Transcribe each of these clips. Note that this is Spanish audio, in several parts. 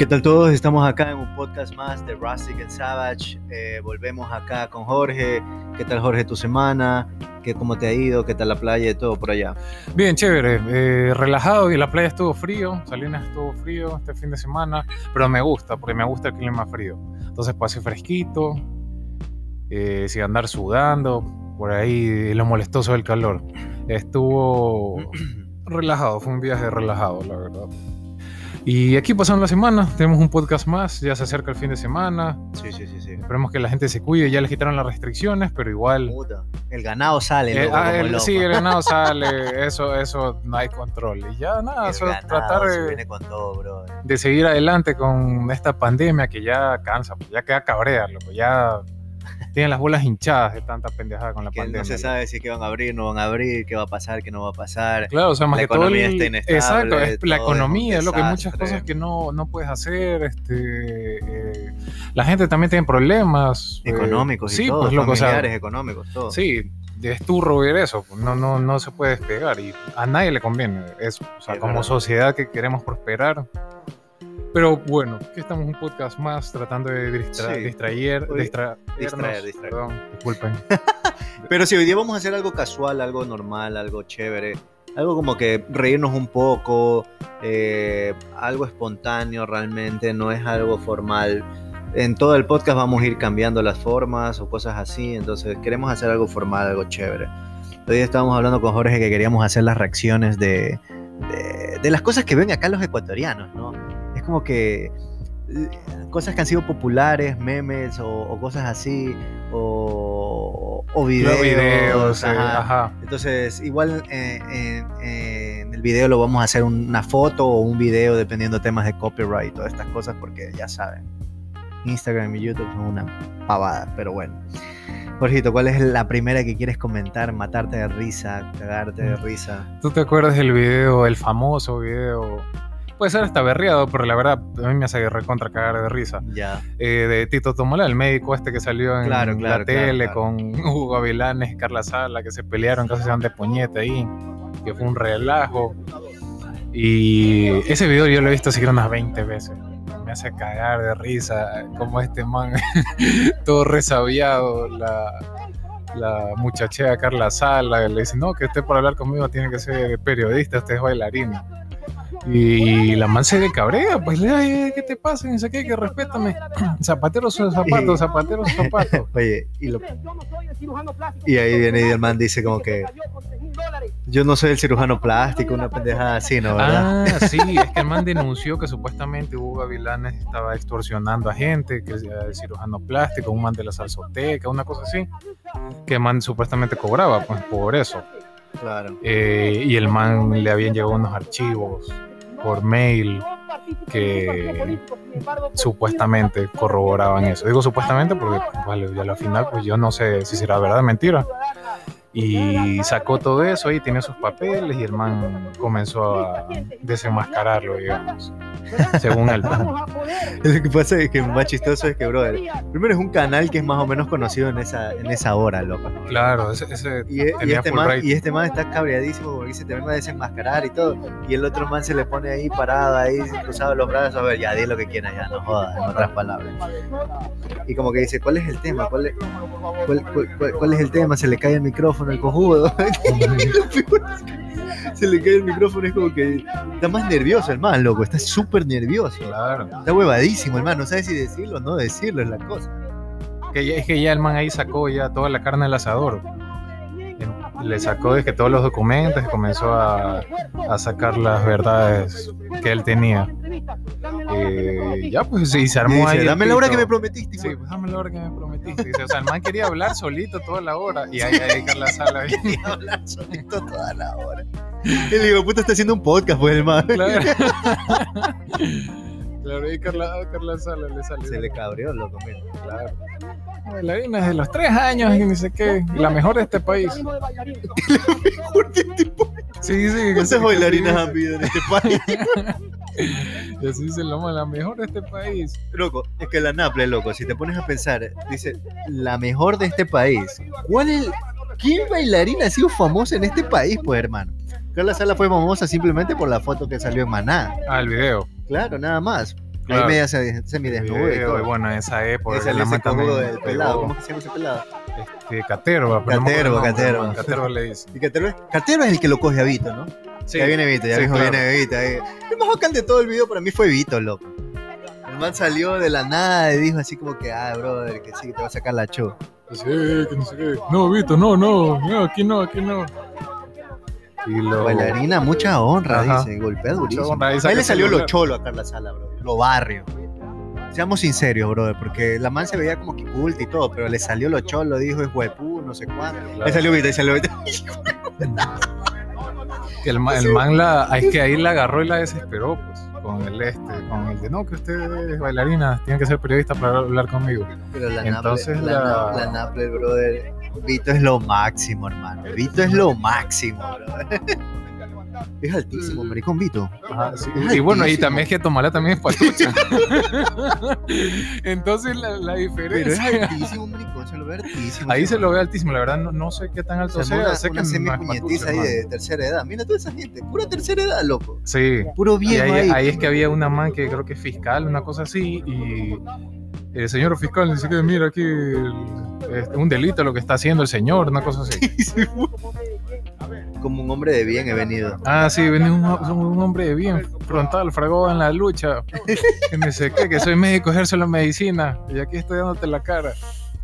¿Qué tal todos? Estamos acá en un podcast más de Rustic and Savage. Eh, volvemos acá con Jorge. ¿Qué tal Jorge tu semana? ¿Qué, ¿Cómo te ha ido? ¿Qué tal la playa y todo por allá? Bien, chévere. eh, relajado y la playa estuvo frío. Salinas estuvo frío este fin de semana. Pero me gusta, porque me gusta el clima frío. Entonces pasé fresquito. eh, sin andar sudando. Por ahí lo molestoso del calor. Estuvo relajado. Fue un viaje relajado, la verdad. Y aquí pasando la semana. Tenemos un podcast más. Ya se acerca el fin de semana. Sí, sí, sí, sí. Esperemos que la gente se cuide. Ya les quitaron las restricciones, pero igual. Puta, El ganado sale, Eh, loco, ah, como el- loco. sí, el ganado sale, eso, eso no hay control. Y ya nada, El eso es ganado tratar se de, viene con todo, bro. de seguir adelante con esta pandemia que ya cansa, pues, ya queda cabrea, loco, ya tienen las bolas hinchadas de tanta pendejada con la Que pandemia. no se sabe si que van a abrir, no van a abrir, qué va a pasar, qué no va a pasar. Claro, o sea, más La que todo. el- está exacto, es la es economía, lo que hay muchas cosas que no, no puedes hacer. Este, eh, la gente también tiene problemas eh, Económicos y sí, todo, pues, loco, o sea, familiares, económicos, todo. Sí, es turro ver eso, pues, no, no, no se puede despegar y a nadie le conviene eso. O sea, Es como verdad. sociedad que queremos prosperar. Pero bueno, aquí estamos un podcast más tratando de distra- Sí. distraer, distra- distraer, distraer. Perdón, disculpen. Pero si hoy día vamos a hacer algo casual, algo normal, algo chévere, algo como que reírnos un poco, eh, algo espontáneo realmente, no es algo formal. En todo el podcast vamos a ir cambiando las formas o cosas así, entonces queremos hacer algo formal, algo chévere. Hoy día estábamos hablando con Jorge que queríamos hacer las reacciones de, de, de las cosas que ven acá los ecuatorianos, ¿no? Como que eh, cosas que han sido populares, memes o, o cosas así, o, o videos. Los videos, ajá. ajá. Entonces, igual eh, en, en el video lo vamos a hacer una foto o un video dependiendo de temas de copyright y todas estas cosas, porque ya saben, Instagram y YouTube son una pavada, pero bueno. Jorgito, ¿cuál es la primera que quieres comentar? Matarte de risa, cagarte de risa. ¿Tú te acuerdas del video, el famoso video? Puede ser hasta berreado, pero la verdad a mí me hace recontra cagar de risa. Ya. eh, de Tito Tomola, el médico este que salió en Claro, claro, la tele claro. con Hugo Gavilanes y Carla Sala, que se pelearon, casi se dan de puñete ahí, que fue un relajo. Y ese video yo lo he visto siquiera unas 20 veces. Me hace cagar de risa, como este man, todo resabiado, la, la muchachea Carla Sala, le dice, no, que usted por hablar conmigo tiene que ser periodista, usted es bailarina. Y la man se de cabrea, pues le ay, ¿qué te pasa? Y dice, ¿qué? Que respétame. Zapatero sus zapatos, zapatero sus zapatos. Oye, y, lo- y ahí viene y el man dice como que yo no soy el cirujano plástico, una pendejada así, ¿no? ¿Verdad? Ah, sí, es que el man denunció que supuestamente Hugo Gavilanes estaba extorsionando a gente, que era el cirujano plástico, un man de la salsoteca, una cosa así, que el man supuestamente cobraba, pues por eso. Claro. Eh, y el man le habían llegado unos archivos por mail que supuestamente corroboraban eso. Digo supuestamente porque vale, ya al final pues yo no sé si será verdad o mentira. Y sacó todo eso y tenía sus papeles y el man comenzó a desenmascararlo, digamos, según él. Lo que pasa es que más chistoso es que, brother, primero es un canal que es más o menos conocido en esa, en esa hora, loco. Claro, ese, ese Y, e- y tenía este full man, y este man está cabreadísimo porque dice, te vengo a desenmascarar y todo. Y el otro man se le pone ahí parado, ahí cruzado los brazos, a ver, ya, di lo que quieras, ya, no jodas, en otras palabras. Y como que dice, ¿cuál es el tema? ¿Cuál es, cuál, cuál- cuál- cuál es el tema? Se le cae el micrófono, el cojudo. Se le cae el micrófono, es como que está más nervioso el man, loco, está súper nervioso. Claro. Está huevadísimo el man, no sabe si decirlo o no decirlo, es la cosa. Que ya- es que ya el man ahí sacó ya toda la carne del asador. Le sacó de que todos los documentos y comenzó a, a sacar las verdades que él tenía. Eh, ya pues sí, se Y armó dice, ahí. dame la hora que me pito". prometiste. Sí, hijo". pues dame la hora que me prometiste. Dice, o sea, el man quería hablar solito toda la hora. Y ahí, ahí Carla Sala. ahí. Y hablar solito toda la hora. El de puta está haciendo un podcast, pues el man. Claro. Claro, ahí Carla, Carla Sala le salió. Se le cabreó, loco, mira. Claro. Bailarina desde los tres años y ni sé qué. La mejor de este país. Sí, sí. que sí, ¿Cuántas que bailarinas sí, han habido en este país? Y así dice Loma, la mejor de este país. Loco, es que la Naple, loco, si te pones a pensar, dice, la mejor de este país. ¿Cuál es, ¿Qué bailarina ha sido famosa en este país, pues, hermano? Carla Sala fue famosa simplemente por la foto que salió en Maná. Ah, el video. Claro, nada más. Claro. Ahí media se- semidesnuda y Video, todo. y bueno, en esa época. Ese que la cojudo del pelado. ¿Cómo que se llama ese pelado? Este, Caterva. pero no me Caterva, nombre, Caterva. le dice. Y Caterva es, Caterva es el que lo coge a Vito, ¿no? ya viene Vito, ya sí, claro. viene Vito. ahí. El más bacán de todo el video para mí fue Vito, loco. El man salió de la nada y dijo así como que, ah, brother, que sí, que te va a sacar la cho. Sí, que no sé qué. No, Vito, no, no, no, aquí no, aquí no. Y lo... Bailarina, mucha honra, Ajá. dice, golpea durísimo. honra, Ahí saca le salió lo cholo a Carla Sala, bro. Lo barrio. Seamos sinceros, brother, porque la man se veía como que culta y todo, pero le salió lo cholo, dijo, es huepú, no sé cuánto. Claro. Le salió le salió el, ma- el man la, es que ahí la agarró y la desesperó, pues, con el este, con el de no, que usted es bailarina, tiene que ser periodista para hablar conmigo. Pero la Entonces Naple, la- la... la Naple, brother. Vito es lo máximo, hermano. Vito es lo máximo, brother. Es altísimo, maricón Vito. Ajá, sí. Y bueno, y también es que Tomala también es patucha. Entonces la, la Pero es diferencia. altísimo, maricón, se lo ve altísimo. Ahí se lo ve altísimo, la verdad no, no sé qué tan alto O sea, una, sé patucha, ahí de tercera edad. Mira toda esa gente, pura tercera edad, loco. Sí. Puro Y viejo ahí, ahí. ahí es que había una man que creo que es fiscal, una cosa así, y el señor fiscal dice que mira aquí el- este, un delito lo que está haciendo el señor, una cosa así. Como un hombre de bien he venido. Ah, sí, viene un, un hombre de bien frontal, fragó en la lucha. Que me sé qué, que soy médico, ejerzo la medicina y aquí estoy dándote la cara.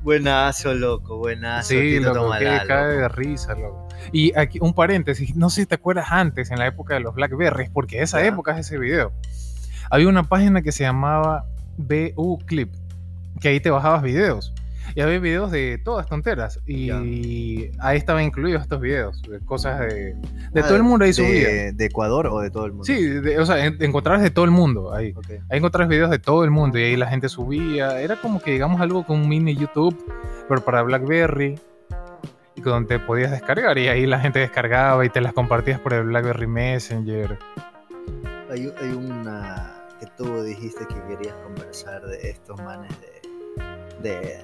Buenazo, loco, buenazo. Sí, loco, que Tomalá, cae loco. de risa, loco. Y aquí un paréntesis, no sé si te acuerdas antes, en la época de los Blackberries, porque esa época es ese video. Había una página que se llamaba BU Clip, que ahí te bajabas videos. Y había videos de todas tonteras. Y ahí estaban incluidos estos videos, de cosas de, de Ah, todo el mundo ahí subía. de, ¿De Ecuador o de todo el mundo? Sí, de- o sea, en- encontrabas de todo el mundo ahí. Ok. Ahí encontrabas videos de todo el mundo y ahí la gente subía. Era como que digamos algo con un mini YouTube, pero para BlackBerry. Y donde podías descargar. Y ahí la gente descargaba y te las compartías por el BlackBerry Messenger. Hay, hay una que tú dijiste que querías conversar de estos manes de. De,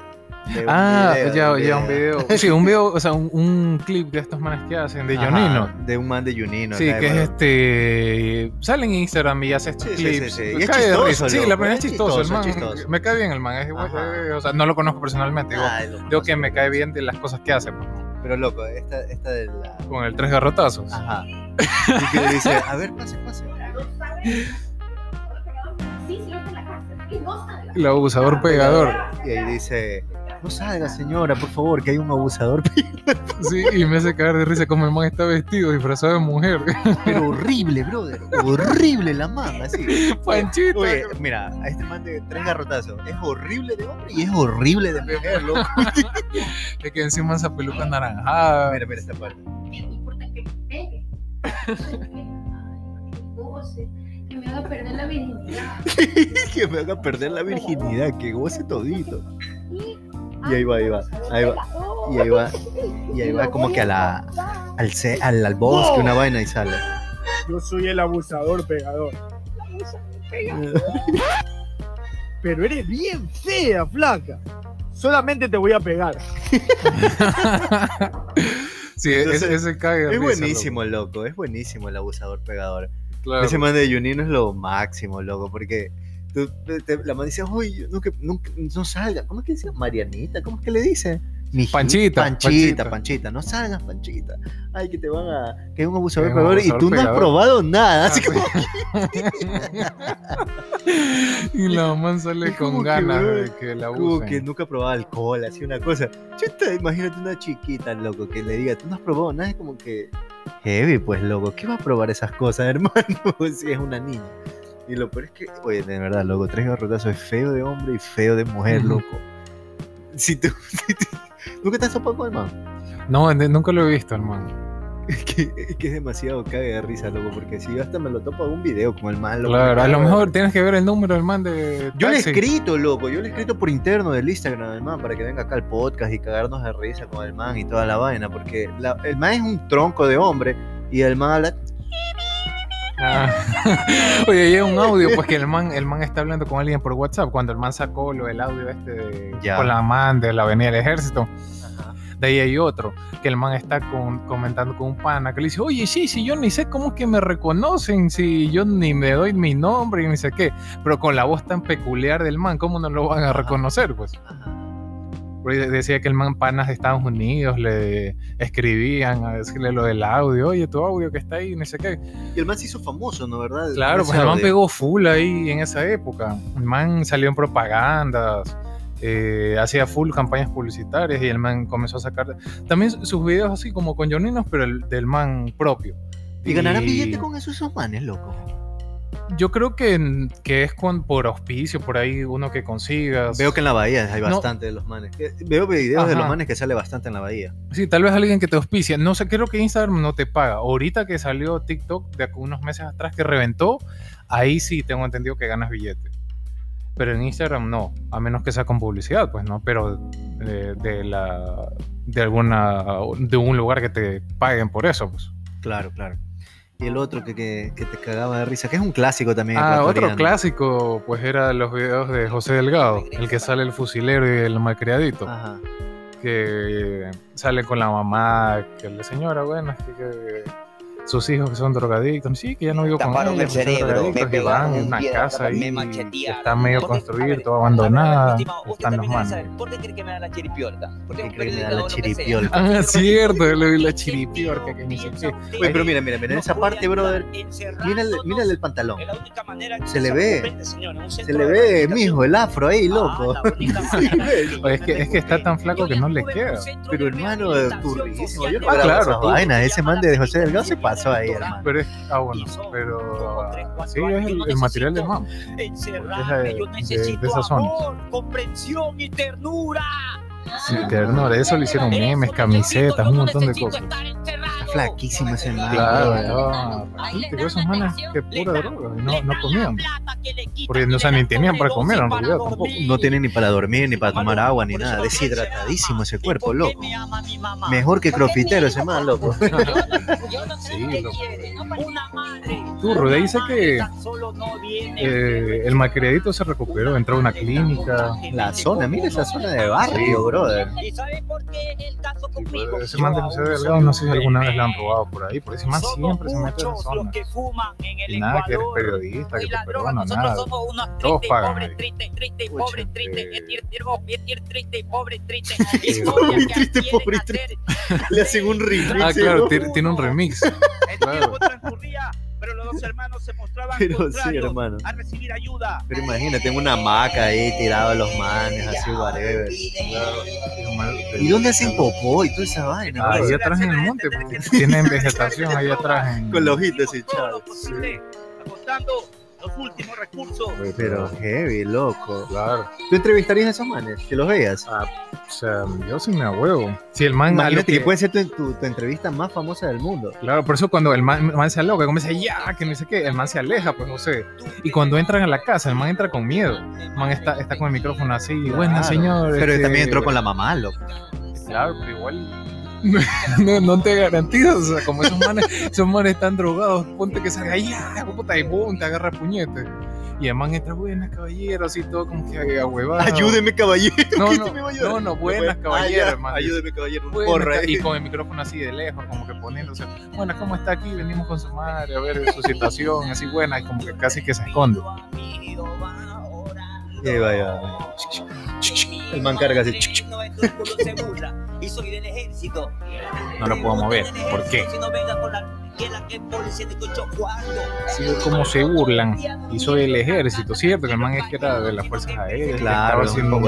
de un ah, video, ya, de ya un video. Sí, un video, o sea, un, un clip de estos manes que hacen, de Ajá, Jonino. De un man de Junino. Sí, que es este. Sale en Instagram y hace estos Sí, sí, clips. sí, sí. Y Me es cae de risa. Sí, la verdad es es chistoso. el man, chistoso. Me cae bien el man. es eh, o sea, no lo conozco personalmente. Digo, digo que me cae bien de las cosas que hace. pues, Pero loco, esta, esta de la. Con el tres garrotazos. Ajá. Y que le dice, a ver, pase, pase. El abusador pegador. Y ahí dice, no salga señora, por favor, que hay un abusador. Sí, y me hace caer de risa como el man está vestido, disfrazado de mujer. Pero horrible, brother. Horrible la manga, así. Panchito. Oye, mira, a este man de tres garrotazos es horrible de hombre y es horrible de mujer, loco. Es que encima esa peluca anaranjada. Mira, mira esta parte. No importa que me pegue. Haga perder la virginidad. que me haga perder la virginidad, que goce todito. Y, ahí va, ahí va, ahí va. Y ahí va, y ahí va como que a la, al, ce- al, al bosque, una vaina y sale. Yo soy el abusador pegador. Pero eres bien fea, flaca. Solamente te voy a pegar. sí, Entonces, ese, ese Es risa, buenísimo, loco, es buenísimo el abusador pegador. Claro. Ese man de Junino es lo máximo, loco, porque tú- te- te- la man dice, oye, nunca, nunca, no salga. ¿Cómo es que dice? Marianita, ¿cómo es que le dice? Mijita, Panchita, Panchita, Panchita. Panchita, no salgas, Panchita. Ay, que te van a. que es un abusador pegador y tú no has probado nada. Así Ah, como, y la man sale con ganas de que la como abusen. que nunca ha probado alcohol, así una cosa. Chuta, imagínate una chiquita, loco, que le diga, tú no has probado nada, es como que. Heavy, pues, loco, ¿qué va a probar esas cosas, hermano? si es una niña. Y lo peor es que, oye, de verdad, loco, tres garrotazos es feo de hombre y feo de mujer, loco. Si tú, ¿Nunca te has topado con el man? No, nunca lo he visto, hermano. Es que, es que es demasiado cague de risa, loco, porque si yo hasta me lo topo en un video con el man, loco. Claro, a lo mejor tienes que ver el número del man de. Yo le he taxi. escrito, loco, yo le he escrito por interno del Instagram del man para que venga acá al podcast y cagarnos de risa con el man y toda la vaina, porque la- el man es un tronco de hombre y el man habla. Ah. Oye, hay un audio, pues que el man, el man está hablando con alguien por WhatsApp. Cuando el man sacó lo del audio este de, Ya. con la man de la Avenida del Ejército, De ahí hay otro, que el man está con- comentando con un pana que le dice, oye, sí, sí, yo ni sé cómo es que me reconocen, si yo ni me doy mi nombre y ni sé qué, pero con la voz tan peculiar del man, ¿cómo no lo van a reconocer? Pues. Porque decía que el man panas de Estados Unidos le escribían a decirle lo del audio, oye, tu audio que está ahí, ni sé qué. Y el man se hizo famoso, ¿no? ¿Verdad? Claro, pues el man pegó full ahí en esa época. El man salió en propagandas, eh, hacía full campañas publicitarias y el man comenzó a sacar también sus videos así como con Joninos, pero el del man propio. ¿Y ganarán billete con esos, esos manes, loco? Yo creo que, que es con, por auspicio, por ahí uno que consigas. Veo que en la bahía hay No. bastante de los manes. Que- Veo videos de los manes que sale bastante en la bahía. Sí, tal vez alguien que te auspicia. No sé, creo que Instagram no te paga. Ahorita que salió TikTok de unos meses atrás que reventó, ahí sí tengo entendido que ganas billete. Pero en Instagram no, a menos que sea con publicidad, pues no, pero eh, de la de alguna de un lugar que te paguen por eso, pues. Claro, claro. Y el otro que, que, que te cagaba de risa, que es un clásico también. Ah, otro clásico, pues era los videos de José Delgado, el que sale el fusilero y el malcriadito. Ajá. que sale con la mamá, que la señora, bueno, es que, que sus hijos que son drogadictos, sí, que ya no vivo con ellos, el cerebro, me que pegaron van en una piedra, casa ahí me está medio construida, ver, abandonada, están los manos. ¿Por qué cree que me da la chiripiorca? Porque ¿Qué un cree que me da la chiripiorca? Ah, cierto, le vi la chiripiorca, que ni sé qué. Oye, pero mira, mira, mira, en esa parte, brother, mira el, pantalón. Se le ve, se le ve, mijo, el afro ahí, loco. Oye, es que, es que está tan flaco que no le queda. Pero hermano, turrísimo. Yo no Ah, claro. esas vainas. Ese man de José Delgado se pasó ahí, hermano. Pero es, ah, bueno, pero ah, sí, es el, el material de mam. Encerrarme, de- esa zona. amor, comprensión y ternura. Sí, ternura, eso le hicieron memes, camisetas, un montón de cosas. Está flaquísimo ese man. Claro, Raquito, esos manes que pura droga, y no, no comían. Porque no, o sea, ni tenían para comer en realidad tampoco. No tiene ni para dormir, ni para tomar agua, ni nada. Deshidratadísimo ese cuerpo, loco. Mejor que crofitero ese man, loco. Sí, loco. Turro, de ahí sé que eh, el malcriadito se recuperó, entró a una clínica. La zona, mira esa zona de barrio, brother. ¿Y sabe por qué el caso Sí, conmigo? pero ese man de José Delgado, no sé si alguna vez han robado por ahí, porque ese man siempre se mete en esa zona. Y nada que eres periodista, que te perdona, nada. Todos pagan ahí. pobre, Pucha. triste, es ir, ir, triste, pobre, triste. Pobre, que triste, pobre, hacer. Le hacen un remix. Ah, ¿eh, claro, tiene, un remix. El Claro. tiempo transcurría, pero los dos hermanos se mostraban Pero sí, contrarios a recibir ayuda. Pero imagínate, en una hamaca ahí tirado de los manes, así, whatever. ¿Y dónde hacen popó y toda esa vaina? Ahí brother? atrás en el monte, porque tienen vegetación ahí atrás. En... Con los ojitos posible, agotando los últimos recursos. Pero heavy, loco. Claro. ¿Tú entrevistarías a esos manes? Que los veas. O sea, yo sí me huevo. Si el man. Imagínate que que- puede ser tu, tu, tu entrevista más famosa del mundo. Claro, por eso cuando el man, el man se aloca, como dice, ya, que no sé qué, el man se aleja, pues José. Y cuando entran a la casa, el man entra con miedo. El man está, está con el micrófono así, buena Claro. señor. Pero este, también entró con la mamá, loco. Claro, pero igual. No, no te garantizo, o sea, como esos manes, esos manes están drogados, ponte que salga ya, puta, y boom, te agarra puñete. Y man entra, buenas caballeros, así todo como que ahuevado. Ayúdeme, caballero. No, no, este me va a llorar. no, no, buenas Ah, ya, caballeros, hermano. Ayúdeme, caballero. Porra y con el micrófono así de lejos, como que poniéndose, bueno, ¿cómo está aquí? Venimos con su madre a ver su situación, así buena, y como que casi que se esconde. Y ahí va, ahí va. El man carga así. No lo puedo mover. ¿Por qué? Sí, como se burlan. Y soy el ejército, ¿cierto? Que el man es que era de las fuerzas aéreas, Claro, estaba haciendo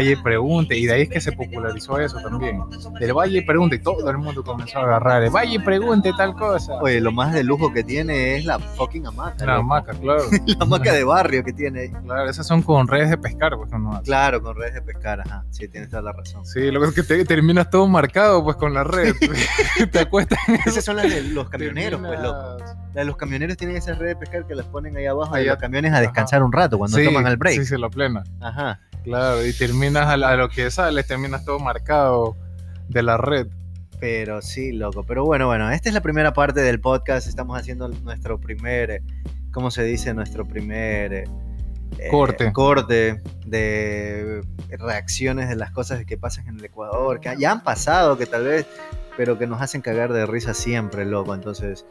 y pregunte, y de ahí es que se popularizó eso también. Del vaya y pregunte, y todo el mundo comenzó a agarrar, el y pregunte tal cosa. Oye, lo más de lujo que tiene es la fucking hamaca. La hamaca, claro. La hamaca de barrio que tiene. Claro, esas son con redes de pescar, pues no hace. Claro, con redes de pescar, ajá. Sí, tienes toda la razón. Sí, lo que es que te, terminas todo marcado pues con la red. te acuestas Esas son las de los camioneros, pues, loco. de los camioneros tienen esas redes de pescar que las ponen ahí abajo de Allá- los camiones a descansar un rato cuando Sí, toman el break. Sí, se lo plena. Ajá. Claro, y terminas a, la- a lo que sales, terminas todo marcado de la red. Pero sí, loco. Pero bueno, bueno, esta es la primera parte del podcast. Estamos haciendo nuestro primer, eh, ¿cómo se dice? Nuestro primer, eh, eh, Corte. corte de reacciones de las cosas que pasan en el Ecuador, que ya han pasado, que tal vez, pero que nos hacen cagar de risa siempre, loco. Entonces,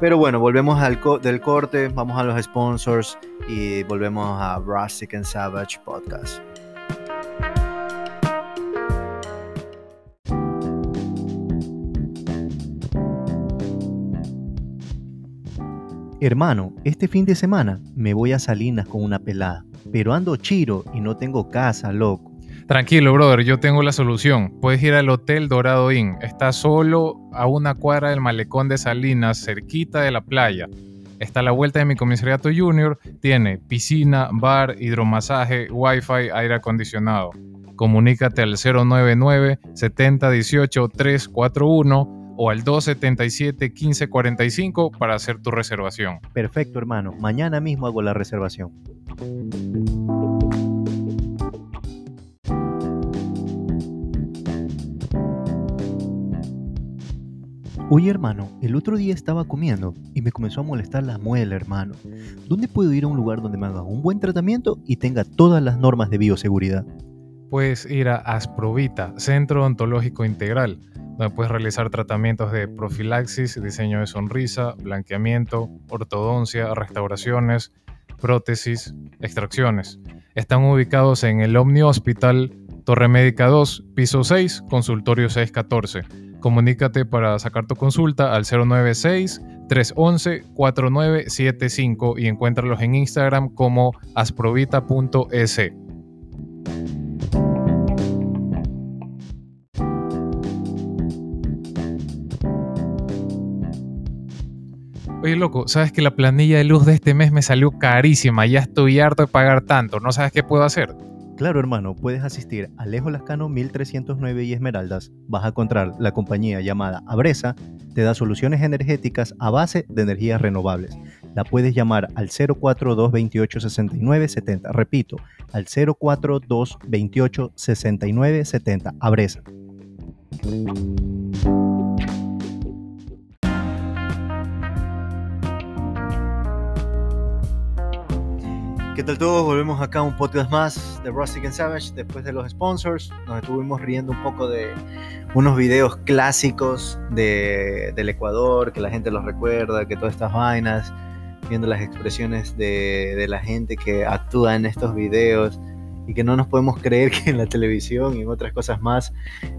pero bueno, volvemos al del corte, vamos a los sponsors y volvemos a Rustic and Savage Podcast. Hermano, este fin de semana me voy a Salinas con una pelada, pero ando chiro y no tengo casa, loco. Tranquilo, brother, yo tengo la solución. Puedes ir al Hotel Dorado Inn. Está solo a una cuadra del malecón de Salinas, cerquita de la playa. Está a la vuelta de mi comisariato junior. Tiene piscina, bar, hidromasaje, wifi, aire acondicionado. Comunícate al 099 70 18 341 o al 277 1545 para hacer tu reservación. Perfecto, hermano. Mañana mismo hago la reservación. Oye, hermano, el otro día estaba comiendo y me comenzó a molestar la muela, hermano. ¿Dónde puedo ir a un lugar donde me hagan un buen tratamiento y tenga todas las normas de bioseguridad? Puedes ir a Asprovita, Centro Odontológico Integral, donde puedes realizar tratamientos de profilaxis, diseño de sonrisa, blanqueamiento, ortodoncia, restauraciones, prótesis, extracciones. Están ubicados en el Omni Hospital, Torre Médica 2, piso 6, consultorio 614. Comunícate para sacar tu consulta al 096-311-4975 y encuéntralos en Instagram como asprovita.es. Oye, loco, ¿sabes que la planilla de luz de este mes me salió carísima? Ya estoy harto de pagar tanto. ¿No sabes qué puedo hacer? Claro, hermano, puedes asistir a Alejo Lascano 1309 y Esmeraldas. Vas a encontrar la compañía llamada Abresa, te da soluciones energéticas a base de energías renovables. La puedes llamar al 042 28 69 70. Repito, al 042 28 69 70. Abresa. ¿Qué tal todos? Volvemos acá a un podcast más de Rustic and Savage después de los sponsors. Nos estuvimos riendo un poco de unos videos clásicos de, del Ecuador, que la gente los recuerda, que todas estas vainas, viendo las expresiones de, de la gente que actúa en estos videos y que no nos podemos creer que en la televisión y en otras cosas más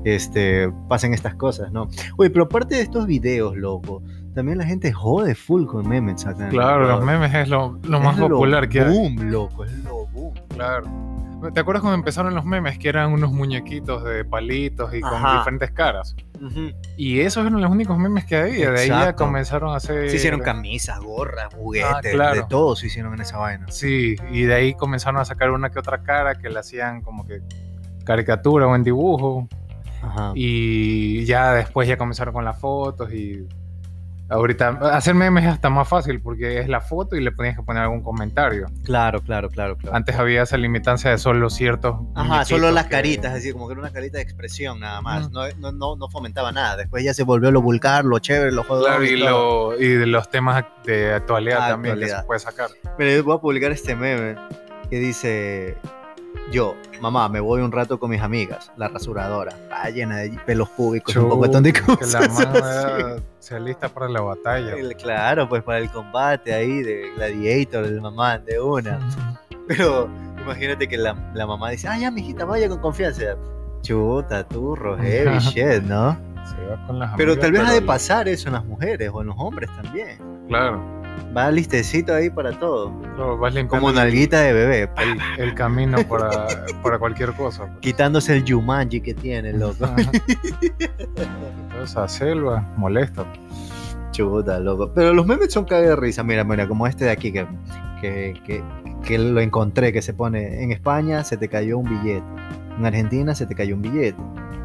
este, pasen estas cosas, ¿no? Oye, pero aparte de estos videos, loco, también la gente jode full con memes acá. Claro, los memes es lo, lo más lo popular que hay. boom, loco, es lo boom. Claro. ¿Te acuerdas cuando empezaron los memes que eran unos muñequitos de palitos y con Ajá. diferentes caras? Y esos eran los únicos memes que había. De ahí ya comenzaron a hacer. Se hicieron camisas, gorras, juguetes, Ah, claro. de todo se hicieron en esa vaina. Sí, y de ahí comenzaron a sacar una que otra cara que le hacían como que caricatura o en dibujo. Ajá. Y ya después ya comenzaron con las fotos y ahorita hacer memes es hasta más fácil porque es la foto y le tenías que poner algún comentario. Claro, claro, claro, claro. Antes había esa limitancia de solo ciertos. Ajá, solo las que- caritas, así como que era una carita de expresión nada más. No, no, no, no fomentaba nada. Después ya se volvió lo vulgar, lo chévere, lo jodón. Claro, y, lo, y de los temas de actualidad Ah, también que actualidad. se puede sacar. Mira, yo voy a publicar este meme que dice: Yo, mamá, me voy un rato con mis amigas, la rasuradora, está llena de pelos públicos, un poco de que la mano así. era- se alista para la batalla. El- Claro, pues para el combate ahí de Gladiator, el mamá de una. Pero imagínate que la, la mamá dice, ah, ya, mijita, vaya con confianza. Chuta, turro, heavy shit, ¿no? Se va con las Pero amigas, tal vez ha de pasar eso en las mujeres o en los hombres también. Claro. Va listecito ahí para todo. Lo vas Como nalguita de bebé, el, el camino para, para cualquier cosa. pues. quitándose el Jumanji que tiene, loco. Toda esa selva molesta. Chuta, loco. Pero los memes son caga de risa. Mira, mira, como este de aquí que, que, que, que lo encontré, que se pone en España se te cayó un billete. En Argentina se te cayó un billete.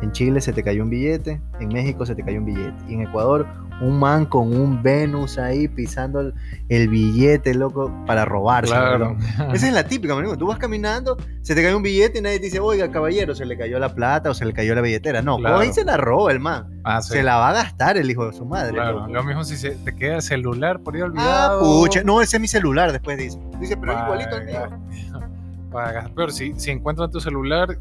En Chile se te cayó un billete, en México se te cayó un billete. Y en Ecuador, un man con un Venus ahí pisando el, el billete, loco, para robarse. Claro. Esa es la típica, marico. Tú vas caminando, se te cayó un billete y nadie te dice, oiga, caballero, se le cayó la plata o se le cayó la billetera. No, Claro. coge y se la roba el man. Ah, sí. Se la va a gastar el hijo de su madre. Claro, loco. lo mismo si se te queda el celular por ahí Ah, olvidado. pucha. No, ese es mi celular, después dice. Dice, pero es igualito al mío. Pagas. Pero si, si encuentran tu celular,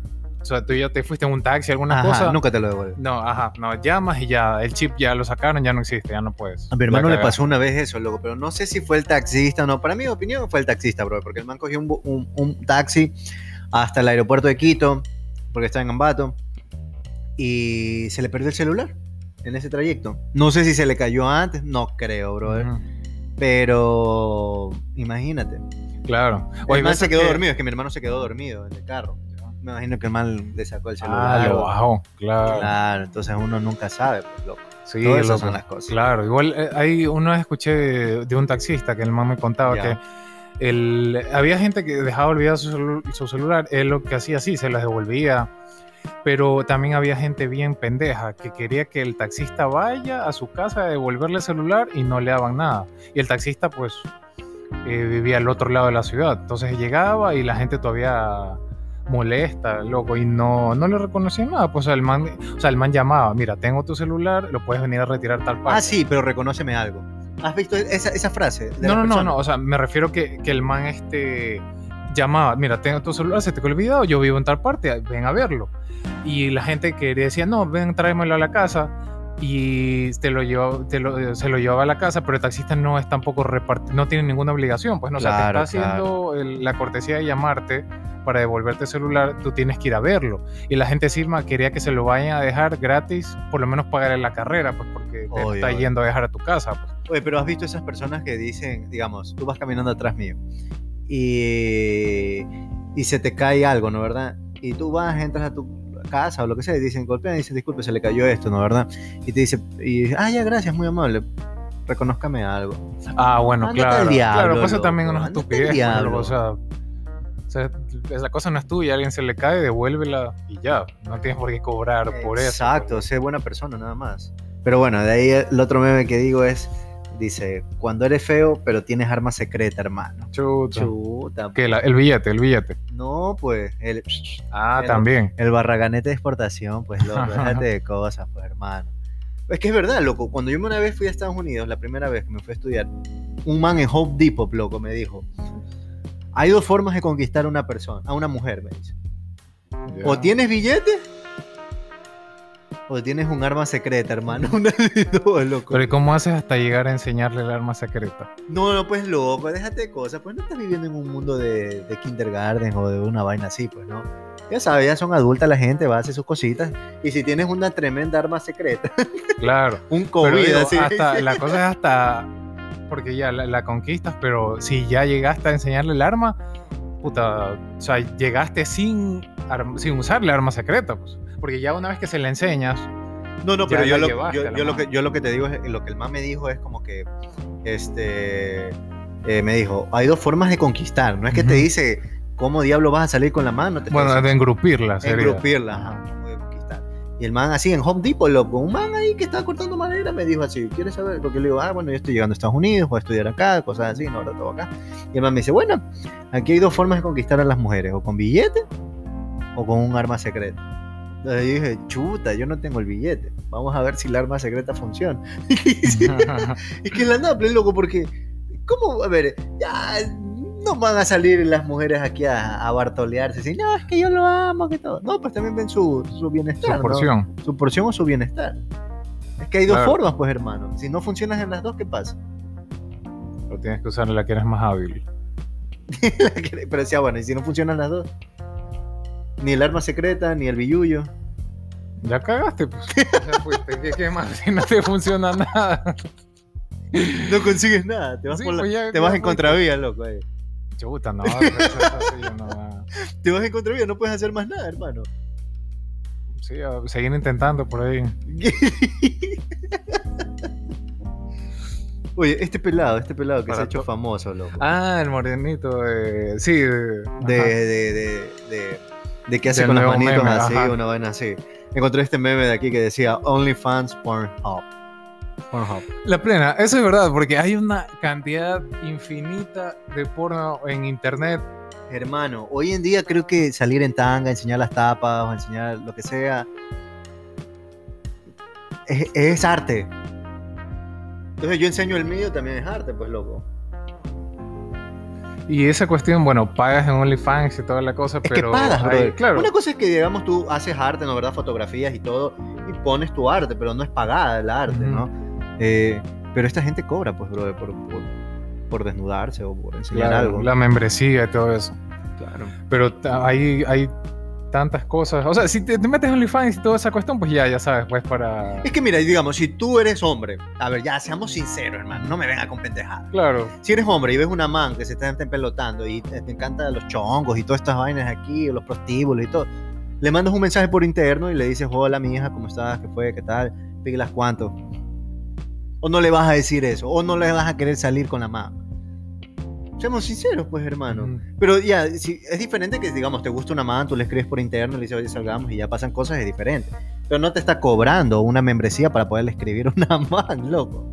sea, tú ya te fuiste en un taxi, alguna Ajá, cosa. nunca te lo devuelve. No, ajá, no, llamas y ya, el chip ya lo sacaron, ya no existe, ya no puedes. A mi hermano le pasó una vez eso, loco, pero no sé si fue el taxista o no. Para mi opinión fue el taxista, bro, porque el man cogió un, un- un taxi hasta el aeropuerto de Quito, porque está en Ambato, y se le perdió el celular en ese trayecto. No sé si se le cayó antes, no creo, bro. Ujú, Pero imagínate. Claro. El Oye, man ¿ves se quedó que- dormido, es que mi hermano se quedó dormido en el carro. Me imagino que el man le sacó el celular. Ah, lo bajó, claro. Claro, entonces uno nunca sabe, pues, loco. Sí, Todas esas loco. son las cosas. Claro, igual eh, una vez escuché de, de un taxista que el man me contaba Ya. que el, había gente que dejaba olvidado su, celu- su celular, él lo que hacía así, se las devolvía, pero también había gente bien pendeja que quería que el taxista vaya a su casa a devolverle el celular y no le daban nada. Y el taxista pues eh, vivía al otro lado de la ciudad, entonces llegaba y la gente todavía molesta, loco, y no, no le reconocían nada, pues o sea, el man, o sea, el man llamaba, mira, tengo tu celular, lo puedes venir a retirar tal parte. Ah, sí, pero reconóceme algo. ¿Has visto esa, esa frase? de No, no, no, persona? no, o sea, me refiero que, que el man este llamaba, mira, tengo tu celular, se te quedó olvidado, yo vivo en tal parte, ven a verlo. Y la gente que decía, no, ven, tráemelo a la casa. Y te lo llevaba, te lo- se lo llevaba a la casa, pero el taxista no es tampoco reparti- no tiene ninguna obligación, pues no, o sea, Claro, te está haciendo el- la cortesía de llamarte para devolverte el celular, tú tienes que ir a verlo. Y la gente encima quería que se lo vayan a dejar gratis, por lo menos pagarle la carrera, pues porque te Obvio, está obvio. yendo a dejar a tu casa. Pues. Oye, pero has visto esas personas que dicen, digamos, tú vas caminando atrás mío y, y se te cae algo, ¿no? ¿Verdad? Y tú vas, entras a tu casa o lo que sea y dicen, golpean y dicen, disculpe, se le cayó esto, ¿no? ¿Verdad? Y te dice, y, ah, ya, gracias, muy amable. Reconózcame algo. Ah, bueno, claro. diablo, claro, eso también al estupidez. pues, diablo. o sea, o sea, esa cosa no es tuya, a alguien se le cae, devuélvela y ya. No tienes por qué cobrar por eso. Exacto, pues. sé buena persona nada más. Pero bueno, de ahí el otro meme que digo es, dice, cuando eres feo, pero tienes arma secreta, hermano. Chuta. Chuta. ¿Qué? La- el billete, el billete. No, pues, el, Ah, también. el barraganete de exportación, pues, loco, déjate de cosas, pues, hermano. Es que es verdad, loco, cuando yo una vez fui a Estados Unidos, la primera vez que me fui a estudiar, un man en Hope Depot, loco, me dijo, hay dos formas de conquistar a una persona, a una mujer, me dice. O tienes billete, o tienes un arma secreta, hermano. Una de dos, loco. Pero ¿y cómo haces hasta llegar a enseñarle el arma secreta? No, no, pues loco, déjate de cosas. Pues no estás viviendo en un mundo de, de kindergarten o de una vaina así, pues no. Ya sabes, ya son adultas la gente, va a hacer sus cositas. Y si tienes una tremenda arma secreta, Claro. un Pero COVID digo, así. hasta, la cosa es hasta. Porque ya la, la conquistas, pero si ya llegaste a enseñarle el arma, puta. O sea, llegaste sin, sin usar el arma secreta, pues. Porque ya una vez que se le enseñas. No, no, pero yo la lo, llevaste yo, la yo lo que, yo lo que te digo es, lo que el man me dijo es como que, este, eh, me dijo, hay dos formas de conquistar. No es que te Ujú. dice cómo diablo vas a salir con la mano. Te Bueno, de engrupirla, sería. engrupirla, ajá. Y el man así en Home Depot, loco, un man ahí que estaba cortando madera me dijo así, ¿quieres saber? Porque le digo, ah, bueno, yo estoy llegando a Estados Unidos, voy a estudiar acá, cosas así, no, ahora todo acá. Y el man me dice, bueno, aquí hay dos formas de conquistar a las mujeres, o con billete o con un arma secreta. Entonces yo dije, chuta, yo no tengo el billete. Vamos a ver si la arma secreta funciona. es que la nada, loco, porque, ¿cómo? A ver, ya no van a salir las mujeres aquí a, a bartolearse. Así, no, es que yo lo amo, que todo. No, pues también ven su, su bienestar. Su ¿no? porción. Su porción o su bienestar. Es que hay dos formas, pues, hermano. Si no funcionas en las dos, ¿qué pasa? Pero tienes que usar la que eres más hábil. Pero decía, bueno, y si no funcionan las dos. Ni el arma secreta, ni el billullo. Ya cagaste, pues. Ya fuiste. ¿Qué, qué más? Si no te funciona nada. No consigues nada. Te vas, Sí, por la- pues ya- te vas en contravía, loco. eh. Chuta, no. pero eso es así, no. Te vas en contravía, no puedes hacer más nada, hermano. Sí, seguir intentando por ahí. Oye, este pelado, este pelado que se ha hecho famoso, loco. Ah, el morenito. de- sí, de. de, de, de, de, que hace Del con las manitos meme, así, ajá. una vaina así. encontré este meme de aquí que decía OnlyFans Pornhub. Pornhub. La plena, eso es verdad, porque hay una cantidad infinita de porno en internet. Hermano, hoy en día creo que salir en tanga, enseñar las tapas o enseñar lo que sea, es, es arte. Entonces yo enseño el mío, también es arte, pues loco. Y esa cuestión, bueno, pagas en OnlyFans y toda la cosa, Es pero. que pagas, hay- claro. Una cosa es que, digamos, tú haces arte, ¿no? ¿Verdad? Fotografías y todo, y pones tu arte, pero no es pagada el arte. ¿no? Eh, pero esta gente cobra, pues, brother, por, por, por desnudarse o por enseñar Claro, algo. la membresía y todo eso. Claro. Pero hay, hay tantas cosas. O sea, si te, te metes en OnlyFans y toda esa cuestión, pues ya, ya sabes, pues para. Es que mira, digamos, si tú eres hombre, a ver, ya seamos sinceros, hermano, no me venga con pendejadas. Claro. Si eres hombre y ves una man que se está pelotando y te, te encantan los chongos y todas estas vainas aquí, los prostíbulos y todo, le mandas un mensaje por interno y le dices, hola mi hija, ¿cómo estás? ¿Qué fue? ¿Qué tal? Píguelas cuánto. O no le vas a decir eso, o no le vas a querer salir con la man. Seamos sinceros, pues, hermano. Ujú. Pero ya, si, es diferente que, digamos, te gusta una man, tú le escribes por interno, le dices, oye, salgamos y ya pasan cosas, es diferente. Pero no te está cobrando una membresía para poderle escribir una man, loco.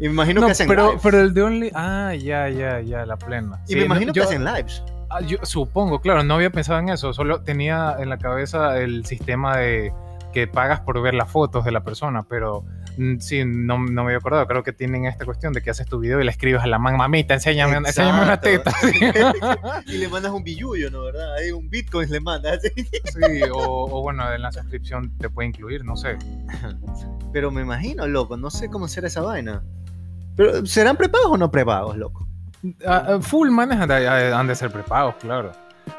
Y me imagino No, que hacen pero, lives. pero el de Only. Ah, ya, ya, ya, la plena. y Sí, me no, imagino yo- que hacen lives. Ah, yo supongo, claro, no había pensado en eso, solo tenía en la cabeza el sistema de que pagas por ver las fotos de la persona, pero mm, sí, no, no me había acordado, creo que tienen esta cuestión de que haces tu video y le escribes a la man, mamita, enséñame, enséñame una teta. y le mandas un billullo, ¿no? ¿Verdad? Ahí un bitcoin le mandas. Sí, o, o bueno, en la suscripción te puede incluir, no sé. Pero me imagino, loco, no sé cómo será esa vaina. Pero, ¿serán prepagos o no prepagos, loco? Ah, ah, full manes han de, ser prepagos, claro.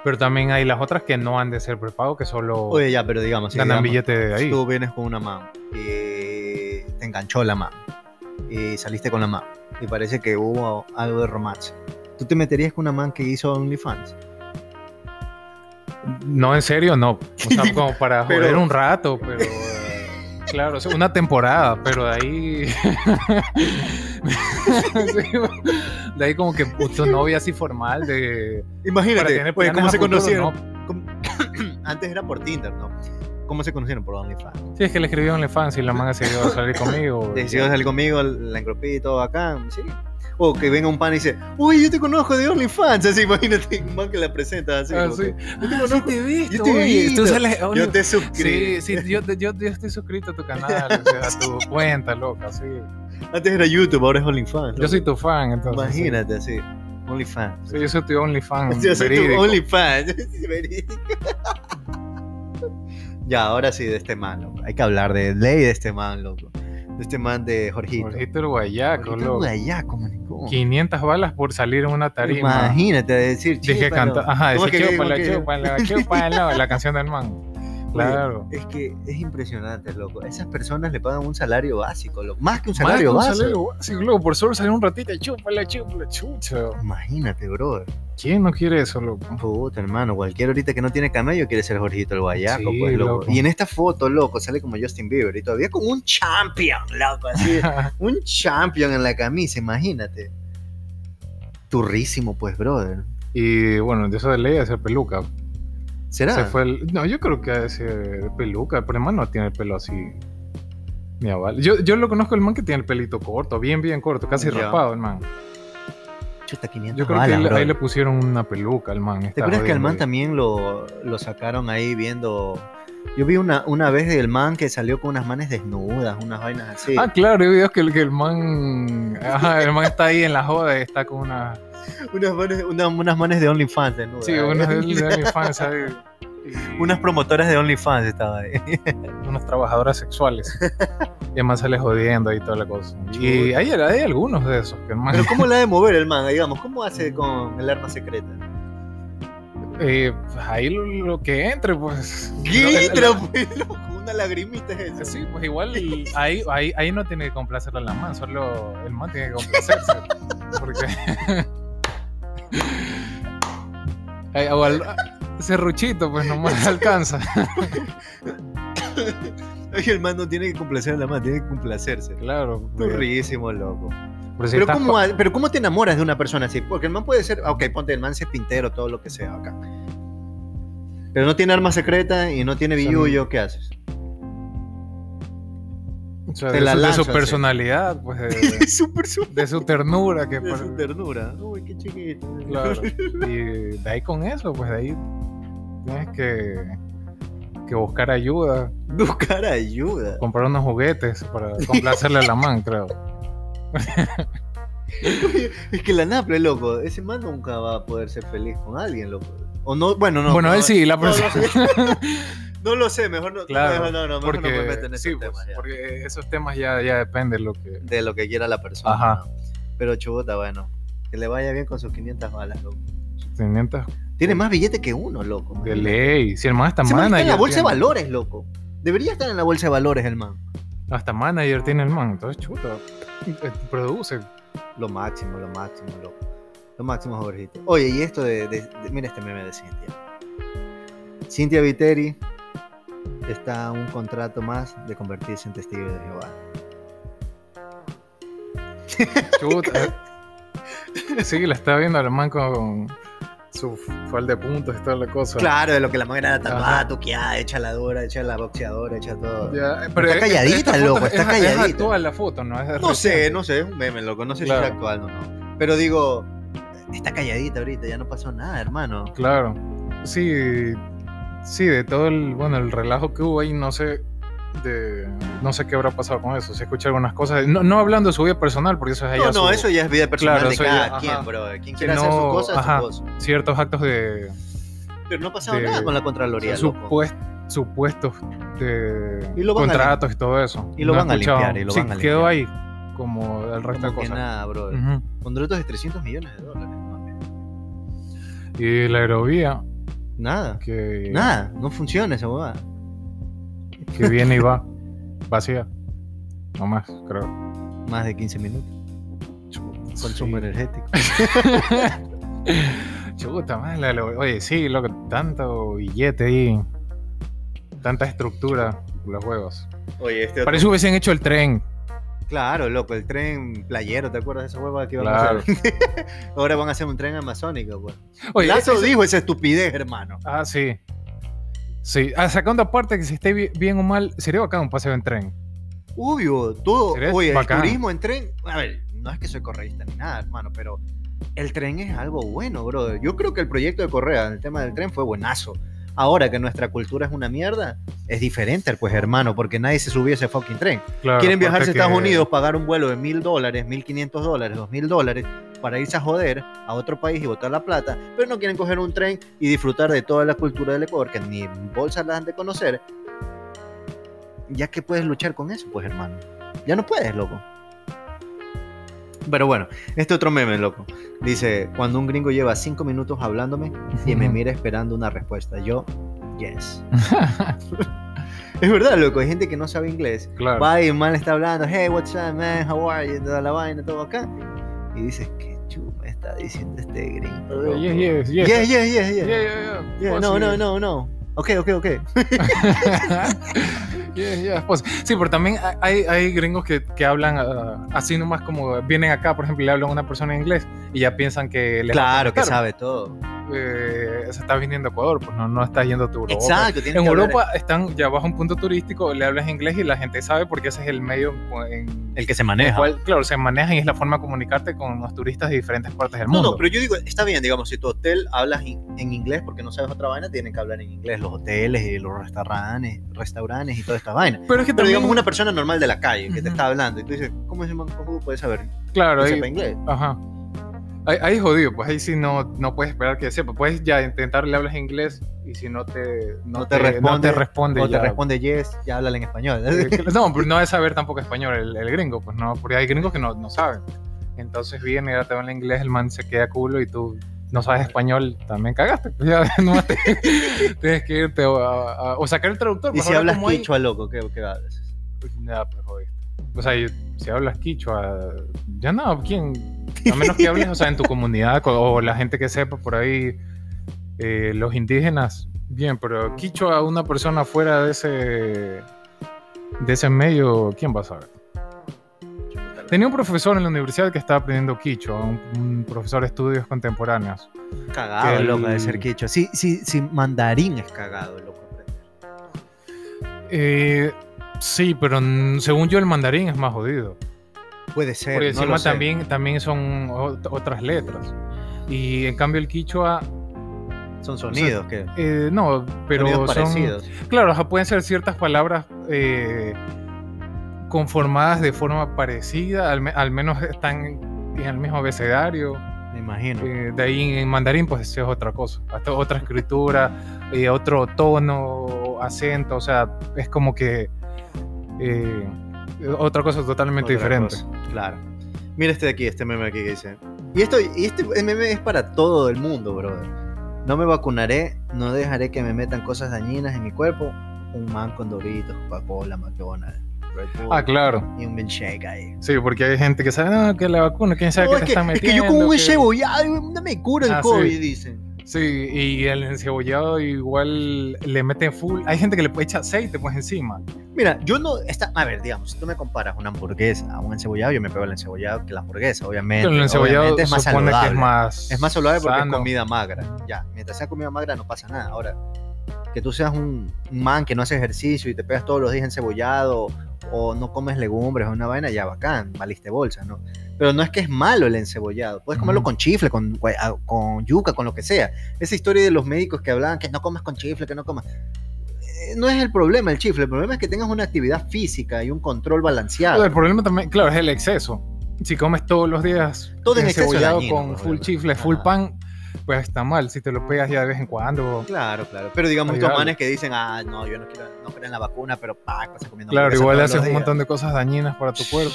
Pero también hay las otras que no han de ser prepagos, que solo Oye, ya, pero digamos, si ganan digamos, billete de ahí. tú vienes con una man y te enganchó la man y saliste con la man y parece que hubo algo de romance. ¿Tú te meterías con una man que hizo OnlyFans? No, en serio, no. O sea, como para Pero- joder un rato, pero. eh, claro, una temporada, pero de ahí. De ahí como que tu novia así formal de. Imagínate, oye, planes ¿cómo se conocieron? ¿no? ¿Cómo- Antes era por Tinder, ¿no? ¿Cómo se conocieron? Por OnlyFans. Sí, es que le escribió OnlyFans y la man decidió salir conmigo. Decidió salir conmigo, la engrupí y todo bacán, sí. O que venga un pan y dice, uy, yo te conozco de OnlyFans, así, imagínate, un man que la presenta así. Ah, sí. que, yo te sí conozco, te visto, yo te he oye, visto. yo te suscribí. Sí, sí, yo, yo, yo estoy suscrito a tu canal, o sea, a tu cuenta, loca, sí. Antes era YouTube, ahora es OnlyFans. Yo soy tu fan, entonces. Imagínate, así, OnlyFans. Sí, yo soy tu OnlyFans. Yo soy tu. OnlyFans. Verídico. Ya, ahora sí, de este man, loco. Hay que hablar de ley de este man, loco. De este man de Jorgito. Jorgito el Guayaco, Jorgito loco. Maricón. 500 balas por salir en una tarima. Imagínate decir, Dije "Chípalo". canta, ajá, ¿Cómo dice es que- chúpala, chúpala, chúpala, la canción del man. Claro. Es que es impresionante, loco. Esas personas le pagan un salario básico, loco. Más que un Más que salario un básico. salario básico, loco, por solo salir un ratito, chúpala, chúpala, chucha. Imagínate, brother. ¿Quién no quiere eso, loco? Puta, hermano. Cualquier ahorita que no tiene camello quiere ser Jorgito el Guayaco, Sí, pues, loco. loco. Y en esta foto, loco, sale como Justin Bieber y todavía como un champion, loco. Así, un champion en la camisa, imagínate. Turrísimo, pues, brother. y bueno, de eso de ley de ser peluca. ¿Será? Se fue el- No, yo creo que de ser peluca, pero el man no tiene el pelo así. Ni a bala. Yo, yo lo conozco el man que tiene el pelito corto, bien, bien corto, casi Ya. rapado el man. Chuta, 500 Yo creo balas, que ahí, le- ahí le pusieron una peluca al man. ¿Te acuerdas que al man ahí. también lo, lo sacaron ahí viendo? Yo vi una, una vez del man que salió con unas manes desnudas, unas vainas así. Ah, claro, hay videos que, el- que el man. Ajá, el man está ahí en la joda y está con una. unas, manes, una- unas manes de OnlyFans desnudas. Sí, unas de OnlyFans ahí. Unas promotoras de OnlyFans estaban ahí. unas trabajadoras sexuales. Y man sale jodiendo y toda la cosa. Y hay, hay algunos de esos que man. Pero ¿cómo la ha de mover el man, digamos? ¿Cómo hace con el arma secreta? eh, pues ahí lo, lo que entre, pues. ¿Qué entra, pues? Una lagrimita es eso. Sí, pues igual ahí, ahí, ahí no tiene que complacerle a la man, solo el man tiene que complacerse. Porque. Ay, al- serruchito, pues nomás alcanza. Oye, el man no tiene que complacer a la man, tiene que complacerse. Claro. Turrísimo, loco. pero si Pero estás ¿cómo, pa- ha- pero ¿cómo te enamoras de una persona así? Porque el man puede ser, ok, ponte el man es pintero, todo lo que sea acá. Pero no tiene arma secreta y no tiene billullo, ¿qué haces? sea, Te de, la su, de su así. personalidad, pues de, de su ternura, que De por- su ternura. Uy, qué chiquito. claro. Y de ahí con eso, pues de ahí tienes que, que buscar ayuda, Buscar ayuda. comprar unos juguetes para complacerle a la man, creo. Es que la Naple, loco, ese man nunca va a poder ser feliz con alguien, loco. O no, bueno, no. bueno, no, él sí, la persona. sé. No lo sé, mejor no. Claro, mejor no, no, mejor no me porque, meto en esos sí, pues, temas ya. porque esos temas ya, ya depende de lo que. De lo que quiera la persona. Ajá. ¿no? Pero chubuta, bueno. Que le vaya bien con sus 500 balas, loco. 500 Tiene más billete que uno, loco. de man. ley. Si el man hasta Ese man está en la manager. bolsa de valores, loco. Debería estar en la bolsa de valores el man. Hasta manager tiene el man. Entonces, chuta. eh, Produce. Lo máximo, lo máximo, loco. Lo máximo, Jorgito. Oye, y esto de, de- de- Mira este meme de Cintia. Cintia Viteri está un contrato más de convertirse en testigo de Jehová. Chuta. Sí, la estaba viendo al man con su falda de puntos y toda la cosa. Claro, de lo que la man era tatuada, tuqueada, hecha la dura, hecha la boxeadora, hecha todo. Ya, eh, Está es- calladita, esta loco, está es, calladita. Es actual la foto, ¿no? Es No sé, no sé, es un meme, loco. No sé Claro. si es actual o no. Pero digo, está calladita ahorita, ya no pasó nada, hermano. Claro. Sí, sí, de todo el, bueno, el relajo que hubo ahí, no sé, de, no sé qué habrá pasado con eso. Se escucha algunas cosas, no, no hablando de su vida personal, porque eso es allá No, no, su- eso ya es vida personal Claro, de cada ya- quien, ajá. bro. Quien quiera hacer su no, cosa, es ajá. su cosa. ciertos actos de, Pero no ha pasado de- nada con la Contraloría, supuest- supuestos de Y contratos y todo eso. y lo No van a limpiar, y lo sí, van a quedó limpiar. ahí, como el resto Como de que cosas. nada, bro. Contratos de 300 millones de dólares. Y la aerovía, Nada. que, Nada, no funciona esa huevada. que viene y va, vacía. No más, creo. Más de 15 minutos. Consumo Sí. energético. Chuta, madre, la- lo- oye, sí, loco, tanto billete ahí, tanta estructura, los juegos. Oye, este Para eso hubiesen hecho el tren. Claro, loco, el tren playero, ¿te acuerdas de esa hueva que iban Claro. a hacer? Ahora van a hacer un tren amazónico, pues. Oye, Lazo ese- dijo esa estupidez, hermano. Ah, sí. Sí, ah, sacando aparte que si esté bi- bien o mal, sería bacán un paseo en tren. Obvio, todo. Sería Oye, bacán. el turismo en tren. A ver, no es que soy correísta ni nada, hermano, pero el tren es algo bueno, brother. Yo creo que el proyecto de Correa, el tema del tren, fue buenazo. Ahora que nuestra cultura es una mierda, es diferente, pues, hermano, porque nadie se subió a ese fucking tren. Claro, Quieren viajarse a Estados que- Unidos, pagar un vuelo de mil dólares, mil quinientos dólares, dos mil dólares, para irse a joder a otro país y botar la plata, pero no quieren coger un tren y disfrutar de toda la cultura del Ecuador, que ni en bolsa la han de conocer. Ya que puedes luchar con eso, pues, hermano. Ya no puedes, loco. Pero bueno, este otro meme, loco. Dice, cuando un gringo lleva cinco minutos hablándome y me mira esperando una respuesta, yo, yes. es verdad, loco, hay gente que no sabe inglés Claro. Va y le está hablando, hey, what's up, man, how are you, toda la vaina, todo acá. Y dices, qué chuma está diciendo este gringo. loco?" Yes, yes. Yeah, yeah, yeah, yeah. Yeah, yeah, yeah. Yeah, Pues no, no, no, no. Ok, ok, ok. Yeah, yeah, pues, sí, pero también hay, hay gringos que, que hablan ah, así nomás como vienen acá, por ejemplo, y le hablan a una persona en inglés y ya piensan que les Claro que sabe todo. Eh, se está viniendo a Ecuador, pues no, no estás yendo a tu Europa. Exacto, En que hablar Europa están ya bajo un punto turístico, le hablas inglés y la gente sabe porque ese es el medio en el que se el maneja. cual, claro, se manejan y es la forma de comunicarte con los turistas de diferentes partes del No, mundo. no, pero yo digo, está bien, digamos, si tu hotel hablas in- en inglés porque no sabes otra vaina, tienen que hablar en inglés, los hoteles y los restaurantes, restaurantes y toda esta vaina. Pero es que Pero también, digamos una persona normal de la calle que te Ujú. está hablando y tú dices, ¿cómo man cómo puede saber claro, sepa inglés? Ajá. Ahí, ahí jodido, pues ahí sí no, no puedes esperar que sepa. Puedes ya intentar le hablas inglés y si no te, no No te te, no responde, te responde. O te ya- responde yes, ya háblale en español. Eh, no, no debe saber tampoco español el, el gringo, pues no, porque hay gringos que no, no saben. Entonces viene, ya te habla inglés, el man se queda culo y tú no sabes español, también cagaste. Pues ya no te- tienes que irte a- a- o sacar el traductor. y pues si hablas quichua, loco, ¿qué, qué haces? pues ya, pues jodiste. O sea, yo- si hablas quichua, ya no, ¿quién? A menos que hables, o sea, en tu comunidad co- o la gente que sepa por ahí, eh, los indígenas, bien, pero quichua a una persona fuera de ese, de ese medio, ¿quién va a saber? Tenía un profesor en la universidad que estaba aprendiendo quichua, un, un profesor de estudios contemporáneos. Cagado, el- loco, de ser quichua. Sí, sí, sí, mandarín es cagado, loco. aprender. Eh, Sí, pero según yo el mandarín es más jodido. Puede ser. Porque no encima también, también son ot- otras letras. Y en cambio el quichua, Son sonidos que. eh, no, pero sonidos son... parecidos. Claro, ajá, pueden ser ciertas palabras eh, conformadas de forma parecida, al, me- al menos están en el mismo abecedario. Me imagino. Eh, de ahí en mandarín, pues es otra cosa. Hasta otra escritura, otro tono, acento, o sea, es como que eh, otra cosa totalmente Otra diferente. cosa, Claro. Mira este de aquí, este meme aquí que dice. Y esto, y este meme es para todo el mundo, brother. No me vacunaré, no dejaré que me metan cosas dañinas en mi cuerpo. Un man con Doritos, Coca-Cola, McDonald's, Red Bull. Ah, claro. Y un milkshake ahí. Sí, porque hay gente que sabe, no, que la vacuna, quién sabe No, qué te que, están es que metiendo. yo con un que- encebollado no me cura el Ah, sí. COVID, dicen. Sí, y el encebollado igual le meten full. Hay gente que le echa aceite pues encima. Mira, yo no. Está, a ver, digamos, si tú me comparas una hamburguesa a un encebollado, yo me pego el encebollado que la hamburguesa, obviamente. Pero el encebollado Obviamente es más supone que saludable. es más. Es más saludable porque sano. es comida magra. Ya, mientras sea comida magra no pasa nada. Ahora, que tú seas un, un man que no hace ejercicio y te pegas todos los días encebollado o no comes legumbres o una vaina, ya bacán, valiste bolsa, ¿no? Pero no es que es malo el encebollado. Puedes comerlo Ujú. con chifle, con, ah, con yuca, con lo que sea. Esa historia de los médicos que hablaban que no comas con chifle, que no comas. Eh, No es el problema el chifle, el problema es que tengas una actividad física y un control balanceado. El problema también, claro, es el exceso. Si comes todos los días Todo en exceso dañino, con full chifle, full Ajá. pan, pues está mal. Si te lo pegas ya de vez en cuando. Claro, claro. Pero digamos, estos manes que dicen, ah, no, yo no quiero, no creo en la vacuna, pero pa, pasa comiendo Claro, igual haces un días. montón de cosas dañinas para tu cuerpo.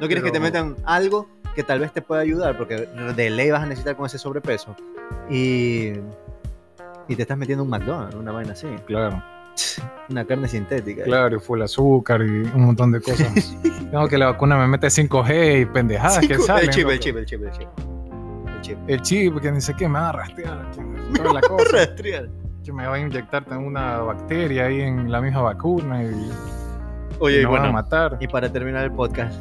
No quieres que te pero- metan algo que tal vez te pueda ayudar, porque de ley vas a necesitar con ese sobrepeso. Y, y te estás metiendo un McDonald's, una vaina así. Claro, Una carne sintética. claro, y full azúcar y un montón de cosas. Tengo que la vacuna me mete 5G y pendejadas que salen. el chip, el chip, el chip, el chip. El chip. El chip, que ni sé qué, me va a rastrear. que toda la cosa. Rastrear. que me va a inyectar una bacteria ahí en la misma vacuna y, Oye, y y me van a bueno, matar. y para terminar el podcast,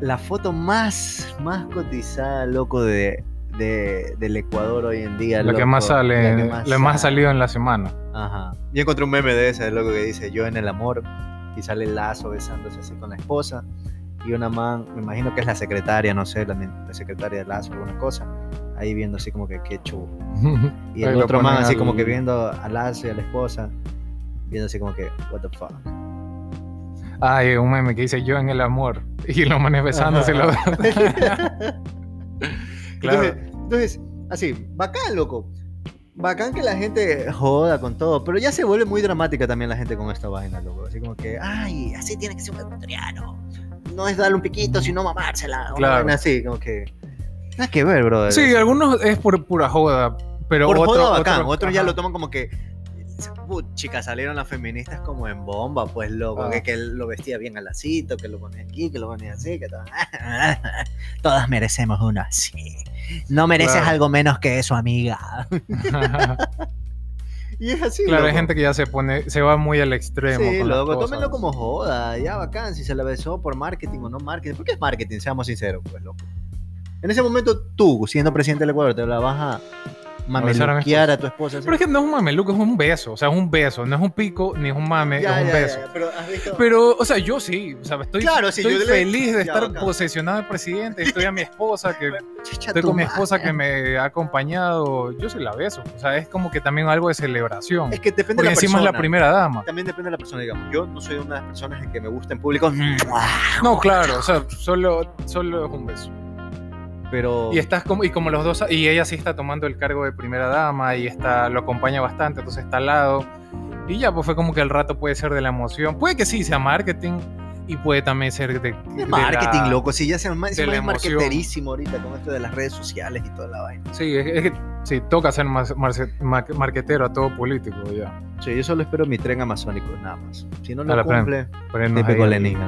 la foto más, más cotizada, loco, de, de- del Ecuador hoy en día. La que más sale, la la más ha sale. salido en la semana. Ajá. Yo encontré un meme de ese, loco, que dice yo en el amor y sale Lazo besándose así con la esposa y una man, me imagino que es la secretaria, no sé, la, la secretaria de Lazo, alguna cosa, ahí viendo así como que qué chulo. Y el lo otro man así al- como que viendo a Lazo y a la esposa, viendo así como que, what the fuck. Ay, un meme que dice yo en el amor y los manes besándose. los- claro. Entonces, entonces, así, bacán, loco. Bacán que la gente joda con todo, pero ya se vuelve muy dramática también la gente con esta vaina, loco. Así como que, ay, así tiene que ser un ecuatoriano. No es darle un piquito, sino mamársela. Una Claro. vaina así, como que. Nada que ver, brother. Sí, algunos es por pura joda, pero Por otro, joda bacán, otro- otros ya lo toman como que. "Put, chicas, salieron las feministas como en bomba, pues loco, Ah. que, que él lo vestía bien al lacito, que lo ponía aquí, que lo ponía así, que todo. Todas merecemos uno así. No mereces Claro. algo menos que eso, amiga. Y es así, claro, hay loco. gente que ya se pone, se va muy al extremo. Sí, con loco, tómenlo como joda, ya bacán, si se la besó por marketing o no marketing. ¿Por qué es marketing? Seamos sinceros, pues, loco. En ese momento, tú, siendo presidente del Ecuador, te la vas a a mameluquear a tu esposa. Pero es que no es un mameluco, es un beso. O sea, es un beso, no es un pico ni es un mame, Ya, es un ya, beso. ya, pero has visto- Pero, o sea, yo sí, o sea, estoy, Claro, sí, estoy yo le- feliz de estar bacán. posesionado de presidente. Estoy a mi esposa, que Chicha estoy con mi madre. esposa que me ha acompañado. Yo sí la beso. O sea, es como que también algo de celebración. Es que depende Porque de la encima es persona. la primera dama. También depende de la persona, digamos. Yo no soy una de las personas en que me gusta en público, No, claro, o sea, solo, solo es un beso. Pero Y estás como, y como los dos, y ella sí está tomando el cargo de primera dama y está, lo acompaña bastante, entonces está al lado. Y ya, pues fue como que el rato puede ser de la emoción. Puede que sí sea marketing y puede también ser de. de es marketing, la- loco. Si ya se la es marketerísimo ahorita con esto de las redes sociales y toda la vaina. Sí, es, es que sí, toca ser más, marce- ma- marquetero a todo político ya. Sí, yo solo espero mi tren amazónico, nada más. Si no lo plan. cumple, típico Lenin,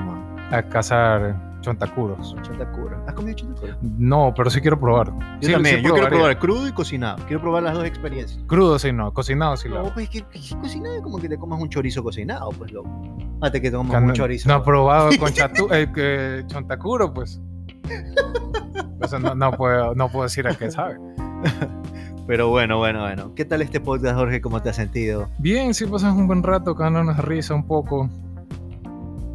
a cazar chontacuros. Chontacura. ¿Has comido chontacura? No, pero sí quiero probar. Yo Sí, también, sí yo quiero probar crudo y cocinado. Quiero probar las dos experiencias. Crudo sí no, cocinado sí No, hago. pues que, que cocinado es como que te comas un chorizo cocinado, pues loco. Mate que te comas Que un no- chorizo. No ha probado con chatu, eh, que chontacuro, pues. Eso no, no puedo, no puedo decir a qué sabe. Pero bueno, bueno, bueno. ¿Qué tal este podcast, Jorge? ¿Cómo te has sentido? Bien, sí pasas un buen rato, cagándonos risa un poco.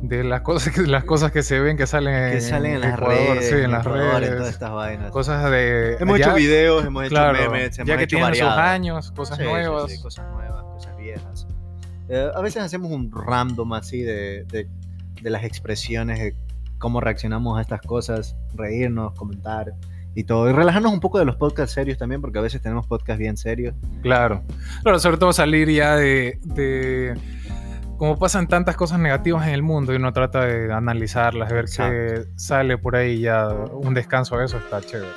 De las cosas que, las cosas que se ven que salen, Que salen en las Ecuador, redes, sí, en las Ecuador, en redes. todas estas vainas. Cosas de. Hemos ya- hecho videos, hemos hecho claro, memes, hemos ya que hecho tienen sus años, cosas Sí, sí, nuevas. sí, cosas nuevas, cosas viejas. Eh, a veces hacemos un random así de, de, de las expresiones, de cómo reaccionamos a estas cosas, reírnos, comentar y todo. Y relajarnos un poco de los podcasts serios también, porque a veces tenemos podcasts bien serios. Claro. Claro, sobre todo salir ya de, de- Como pasan tantas cosas negativas en el mundo y uno trata de analizarlas, de ver qué sale por ahí ya un descanso de eso está chévere.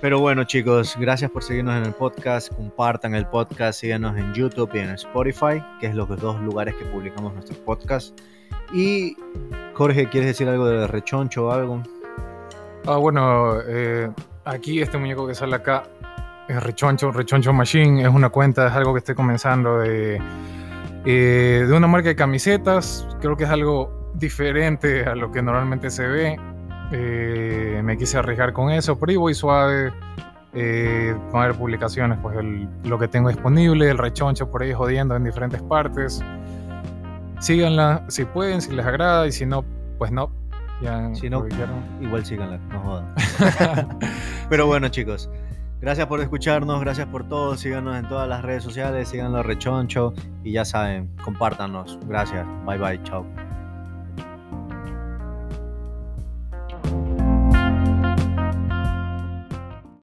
Pero bueno, chicos, gracias por seguirnos en el podcast. Compartan el podcast, síganos en YouTube y en Spotify, que es los dos lugares que publicamos nuestros podcasts. Y Jorge, ¿quieres decir algo de rechoncho o algo? Ah, bueno, eh, aquí este muñeco que sale acá es Rechoncho, Rechoncho Machine, es una cuenta, es algo que estoy comenzando de, eh, de una marca de camisetas, creo que es algo diferente a lo que normalmente se ve, Eh, me quise arriesgar con eso, pero ahí voy suave, eh, van a haber publicaciones, pues el- lo que tengo disponible, el Rechoncho por ahí jodiendo en diferentes partes, síganla si pueden, si les agrada, y si no, pues no. Ya Si no. Igual síganla, no jodan. Pero bueno, chicos, gracias por escucharnos, gracias por todo. Síganos en todas las redes sociales, síganos Rechoncho y ya saben, compártanos. Gracias, bye bye, chao.